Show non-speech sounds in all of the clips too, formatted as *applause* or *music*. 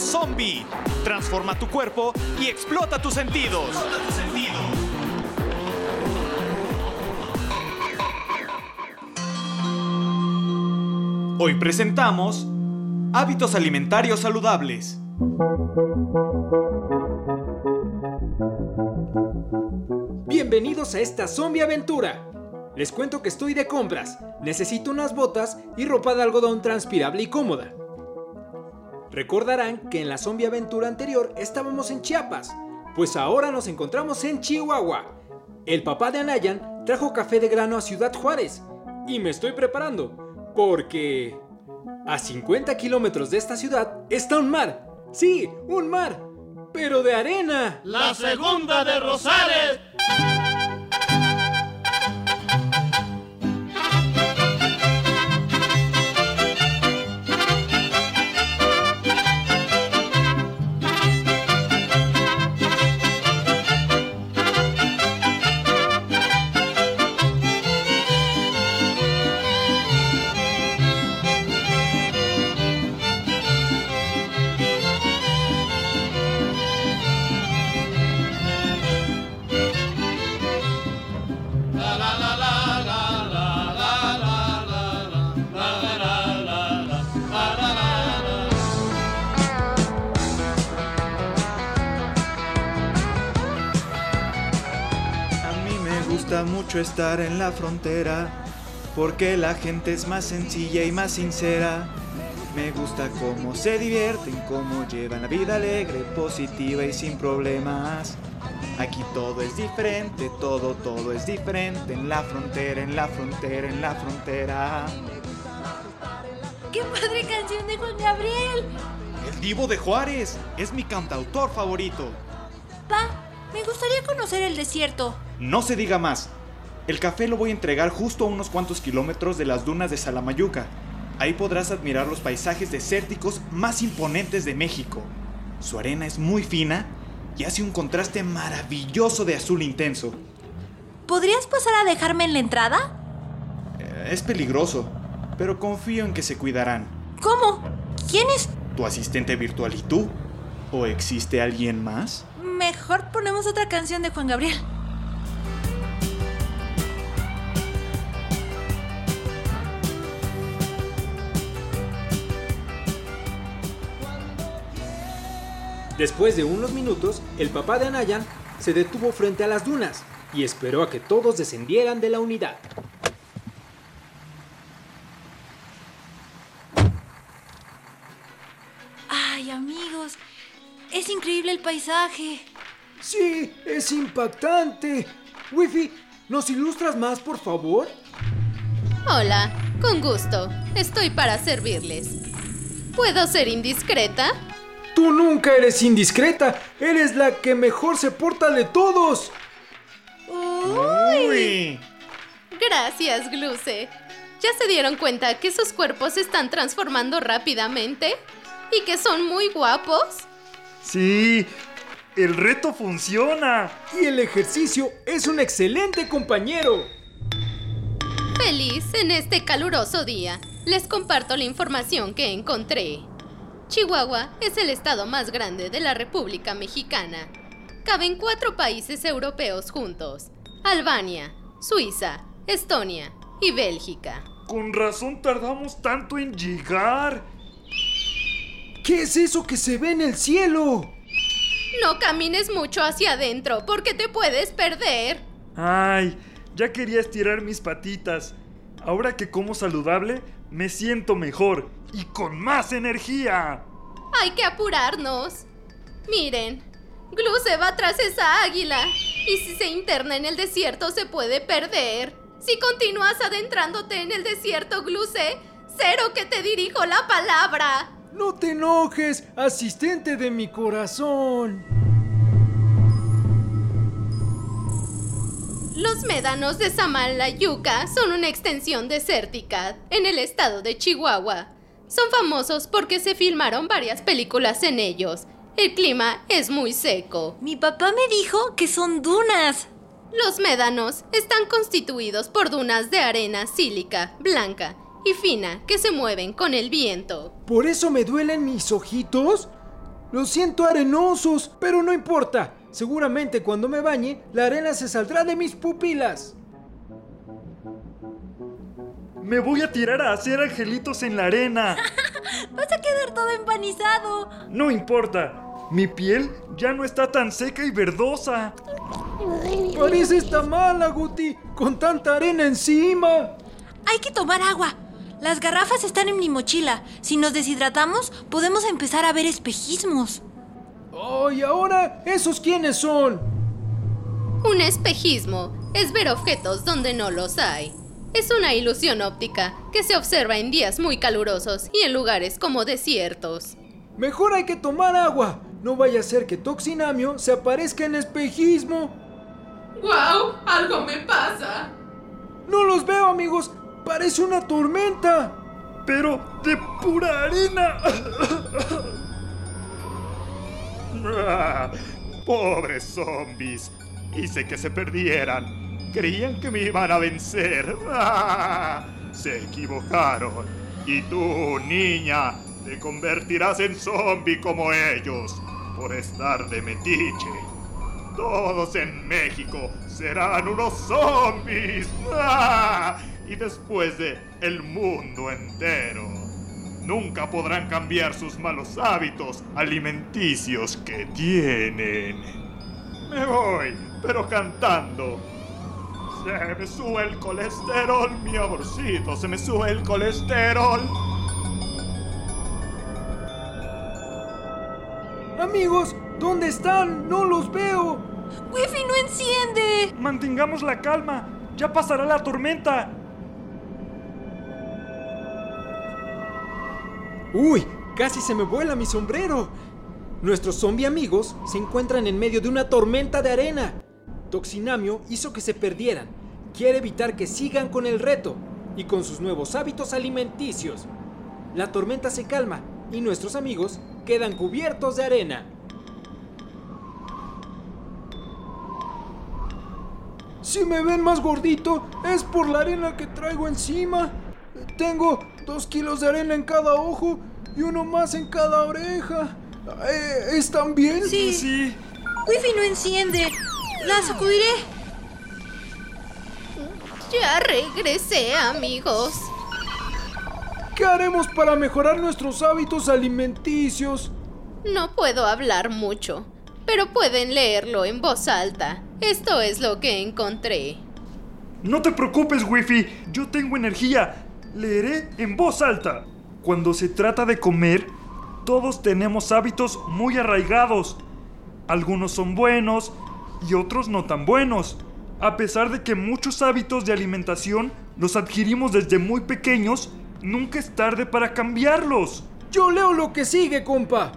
zombie. Transforma tu cuerpo y explota tus sentidos. Hoy presentamos hábitos alimentarios saludables. Bienvenidos a esta zombie aventura. Les cuento que estoy de compras. Necesito unas botas y ropa de algodón transpirable y cómoda. Recordarán que en la zombie aventura anterior estábamos en Chiapas, pues ahora nos encontramos en Chihuahua. El papá de Anayan trajo café de grano a Ciudad Juárez y me estoy preparando porque a 50 kilómetros de esta ciudad está un mar. Sí, un mar, pero de arena. La segunda de Rosales. Gusta mucho estar en la frontera porque la gente es más sencilla y más sincera. Me gusta cómo se divierten, cómo llevan la vida alegre, positiva y sin problemas. Aquí todo es diferente, todo, todo es diferente en la frontera, en la frontera, en la frontera. ¡Qué padre canción de Juan Gabriel! El Divo de Juárez es mi cantautor favorito. Me gustaría conocer el desierto. No se diga más. El café lo voy a entregar justo a unos cuantos kilómetros de las dunas de Salamayuca. Ahí podrás admirar los paisajes desérticos más imponentes de México. Su arena es muy fina y hace un contraste maravilloso de azul intenso. ¿Podrías pasar a dejarme en la entrada? Eh, Es peligroso, pero confío en que se cuidarán. ¿Cómo? ¿Quién es? ¿Tu asistente virtual y tú? ¿O existe alguien más? Mejor ponemos otra canción de Juan Gabriel. Después de unos minutos, el papá de Anayan se detuvo frente a las dunas y esperó a que todos descendieran de la unidad. Es increíble el paisaje. Sí, es impactante. Wifi, ¿nos ilustras más, por favor? Hola, con gusto. Estoy para servirles. ¿Puedo ser indiscreta? Tú nunca eres indiscreta. Eres la que mejor se porta de todos. ¡Uy! Gracias, Gluce. ¿Ya se dieron cuenta que sus cuerpos se están transformando rápidamente? ¿Y que son muy guapos? Sí, el reto funciona. Y el ejercicio es un excelente compañero. Feliz en este caluroso día. Les comparto la información que encontré. Chihuahua es el estado más grande de la República Mexicana. Caben cuatro países europeos juntos. Albania, Suiza, Estonia y Bélgica. Con razón tardamos tanto en llegar. ¿Qué es eso que se ve en el cielo? No camines mucho hacia adentro porque te puedes perder. Ay, ya quería estirar mis patitas. Ahora que como saludable, me siento mejor y con más energía. Hay que apurarnos. Miren, Glu se va tras esa águila. Y si se interna en el desierto se puede perder. Si continúas adentrándote en el desierto, Gluce, cero que te dirijo la palabra. No te enojes, asistente de mi corazón. Los médanos de Samalayuca son una extensión desértica en el estado de Chihuahua. Son famosos porque se filmaron varias películas en ellos. El clima es muy seco. Mi papá me dijo que son dunas. Los médanos están constituidos por dunas de arena sílica, blanca y fina que se mueven con el viento. ¿Por eso me duelen mis ojitos? Los siento arenosos, pero no importa. Seguramente cuando me bañe, la arena se saldrá de mis pupilas. Me voy a tirar a hacer angelitos en la arena. *laughs* Vas a quedar todo empanizado. No importa. Mi piel ya no está tan seca y verdosa. Pareces mala, Guti, con tanta arena encima. Hay que tomar agua. Las garrafas están en mi mochila. Si nos deshidratamos, podemos empezar a ver espejismos. Oh, ¿y ahora esos quiénes son? Un espejismo es ver objetos donde no los hay. Es una ilusión óptica que se observa en días muy calurosos y en lugares como desiertos. Mejor hay que tomar agua. No vaya a ser que Toxinamio se aparezca en espejismo. ¡Guau! Algo me pasa. No los veo, amigos. Parece una tormenta. Pero de pura arena. *laughs* Pobres zombies. Hice que se perdieran. Creían que me iban a vencer. *laughs* Se equivocaron. Y tú, niña, te convertirás en zombie como ellos por estar de metiche. Todos en México serán unos zombies. Y después de el mundo entero. Nunca podrán cambiar sus malos hábitos alimenticios que tienen. Me voy, pero cantando. Se me sube el colesterol, mi amorcito, se me sube el colesterol. Amigos, ¿dónde están? No los veo. Wifi no enciende. Mantengamos la calma. Ya pasará la tormenta. Uy, casi se me vuela mi sombrero. Nuestros zombie amigos se encuentran en medio de una tormenta de arena. Toxinamio hizo que se perdieran. Quiere evitar que sigan con el reto y con sus nuevos hábitos alimenticios. La tormenta se calma y nuestros amigos quedan cubiertos de arena. Si me ven más gordito, es por la arena que traigo encima. Tengo dos kilos de arena en cada ojo y uno más en cada oreja. Eh, ¿Están bien? Sí. Sí. Wifi no enciende. La sacudiré. Ya regresé, amigos. ¿Qué haremos para mejorar nuestros hábitos alimenticios? No puedo hablar mucho, pero pueden leerlo en voz alta. Esto es lo que encontré. No te preocupes, Wifi. Yo tengo energía. Leeré en voz alta. Cuando se trata de comer, todos tenemos hábitos muy arraigados. Algunos son buenos y otros no tan buenos. A pesar de que muchos hábitos de alimentación los adquirimos desde muy pequeños, nunca es tarde para cambiarlos. Yo leo lo que sigue, compa.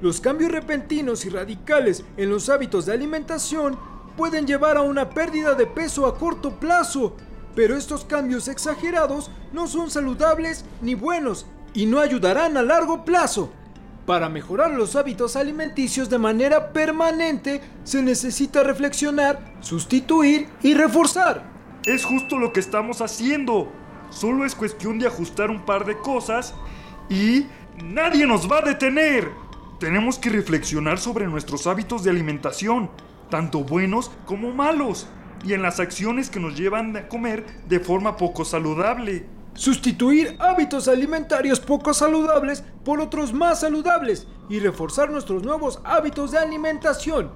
Los cambios repentinos y radicales en los hábitos de alimentación pueden llevar a una pérdida de peso a corto plazo, pero estos cambios exagerados no son saludables ni buenos y no ayudarán a largo plazo. Para mejorar los hábitos alimenticios de manera permanente se necesita reflexionar, sustituir y reforzar. Es justo lo que estamos haciendo. Solo es cuestión de ajustar un par de cosas y nadie nos va a detener. Tenemos que reflexionar sobre nuestros hábitos de alimentación, tanto buenos como malos, y en las acciones que nos llevan a comer de forma poco saludable. Sustituir hábitos alimentarios poco saludables por otros más saludables y reforzar nuestros nuevos hábitos de alimentación.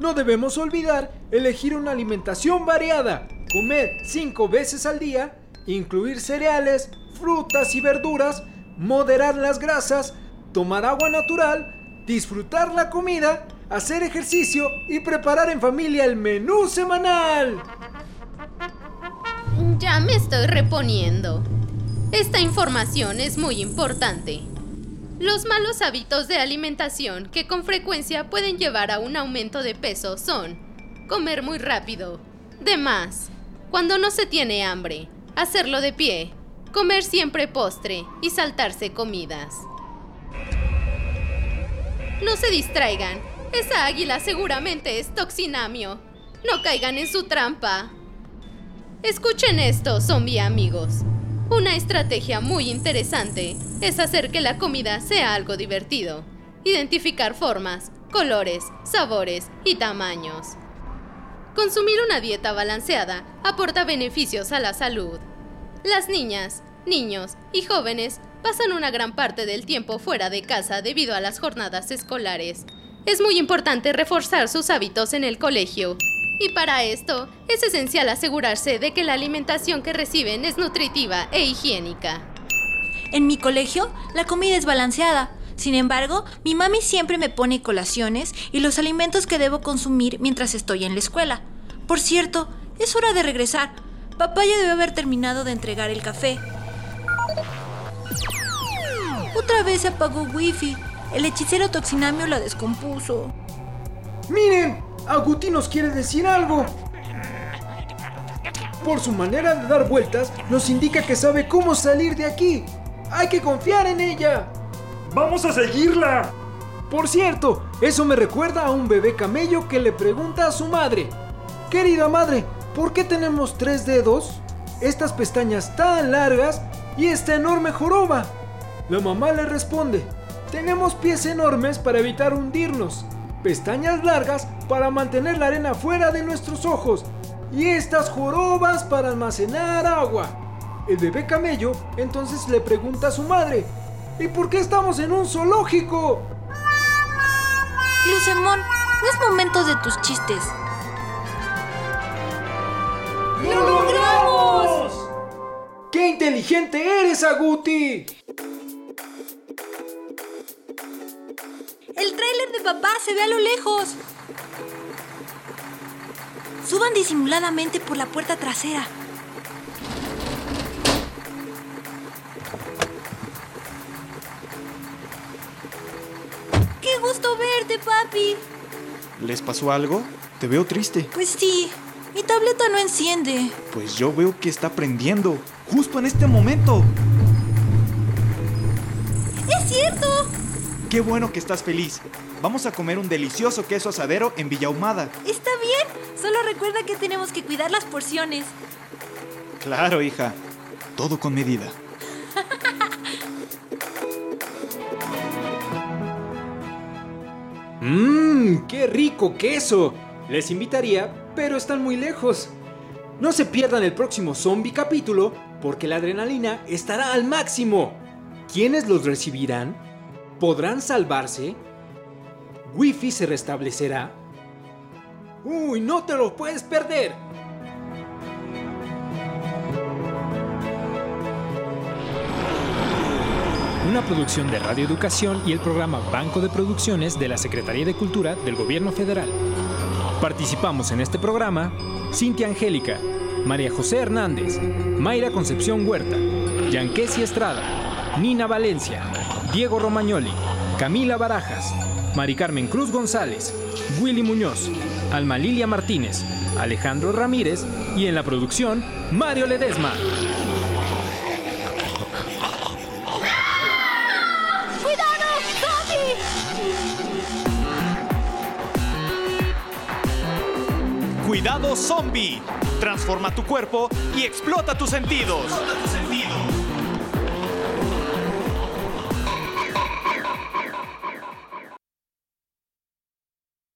No debemos olvidar elegir una alimentación variada, comer cinco veces al día, incluir cereales, frutas y verduras, moderar las grasas, tomar agua natural, disfrutar la comida, hacer ejercicio y preparar en familia el menú semanal. Ya me estoy reponiendo. Esta información es muy importante. Los malos hábitos de alimentación que con frecuencia pueden llevar a un aumento de peso son comer muy rápido, de más, cuando no se tiene hambre, hacerlo de pie, comer siempre postre y saltarse comidas. No se distraigan, esa águila seguramente es toxinamio. No caigan en su trampa. Escuchen esto, zombie amigos. Una estrategia muy interesante es hacer que la comida sea algo divertido. identificar formas, colores, sabores y tamaños. Consumir una dieta balanceada aporta beneficios a la salud. Las niñas, niños y jóvenes pasan una gran parte del tiempo fuera de casa debido a las jornadas escolares. Es muy importante reforzar sus hábitos en el colegio. Y para esto es esencial asegurarse de que la alimentación que reciben es nutritiva e higiénica. En mi colegio, la comida es balanceada. Sin embargo, mi mami siempre me pone colaciones y los alimentos que debo consumir mientras estoy en la escuela. Por cierto, es hora de regresar. Papá ya debe haber terminado de entregar el café. Otra vez se apagó wifi. El hechicero Toxinamio la descompuso. ¡Miren! Aguti nos quiere decir algo. Por su manera de dar vueltas, nos indica que sabe cómo salir de aquí. Hay que confiar en ella. ¡Vamos a seguirla! Por cierto, eso me recuerda a un bebé camello que le pregunta a su madre. Querida madre, ¿por qué tenemos tres dedos? Estas pestañas tan largas y esta enorme joroba. La mamá le responde, tenemos pies enormes para evitar hundirnos, pestañas largas para mantener la arena fuera de nuestros ojos y estas jorobas para almacenar agua. El bebé camello entonces le pregunta a su madre, ¿y por qué estamos en un zoológico? Lucemón, no es momento de tus chistes. ¡Lo logramos! ¡Qué inteligente eres, Aguti! El tráiler de papá se ve a lo lejos. Suban disimuladamente por la puerta trasera. Papi! ¿Les pasó algo? Te veo triste. Pues sí, mi tableta no enciende. Pues yo veo que está prendiendo. Justo en este momento. ¡Es cierto! Qué bueno que estás feliz. Vamos a comer un delicioso queso asadero en Villa Ahumada. Está bien. Solo recuerda que tenemos que cuidar las porciones. Claro, hija. Todo con medida. ¡Mmm! ¡Qué rico queso! Les invitaría, pero están muy lejos. No se pierdan el próximo zombie capítulo porque la adrenalina estará al máximo. ¿Quiénes los recibirán? ¿Podrán salvarse? ¿Wi-Fi se restablecerá? ¡Uy, no te lo puedes perder! Una producción de Radio Educación y el programa Banco de Producciones de la Secretaría de Cultura del Gobierno Federal. Participamos en este programa Cintia Angélica, María José Hernández, Mayra Concepción Huerta, Yanquesi Estrada, Nina Valencia, Diego Romagnoli, Camila Barajas, Mari Carmen Cruz González, Willy Muñoz, Alma Lilia Martínez, Alejandro Ramírez y en la producción Mario Ledesma. Cuidado zombie. Transforma tu cuerpo y explota tus sentidos.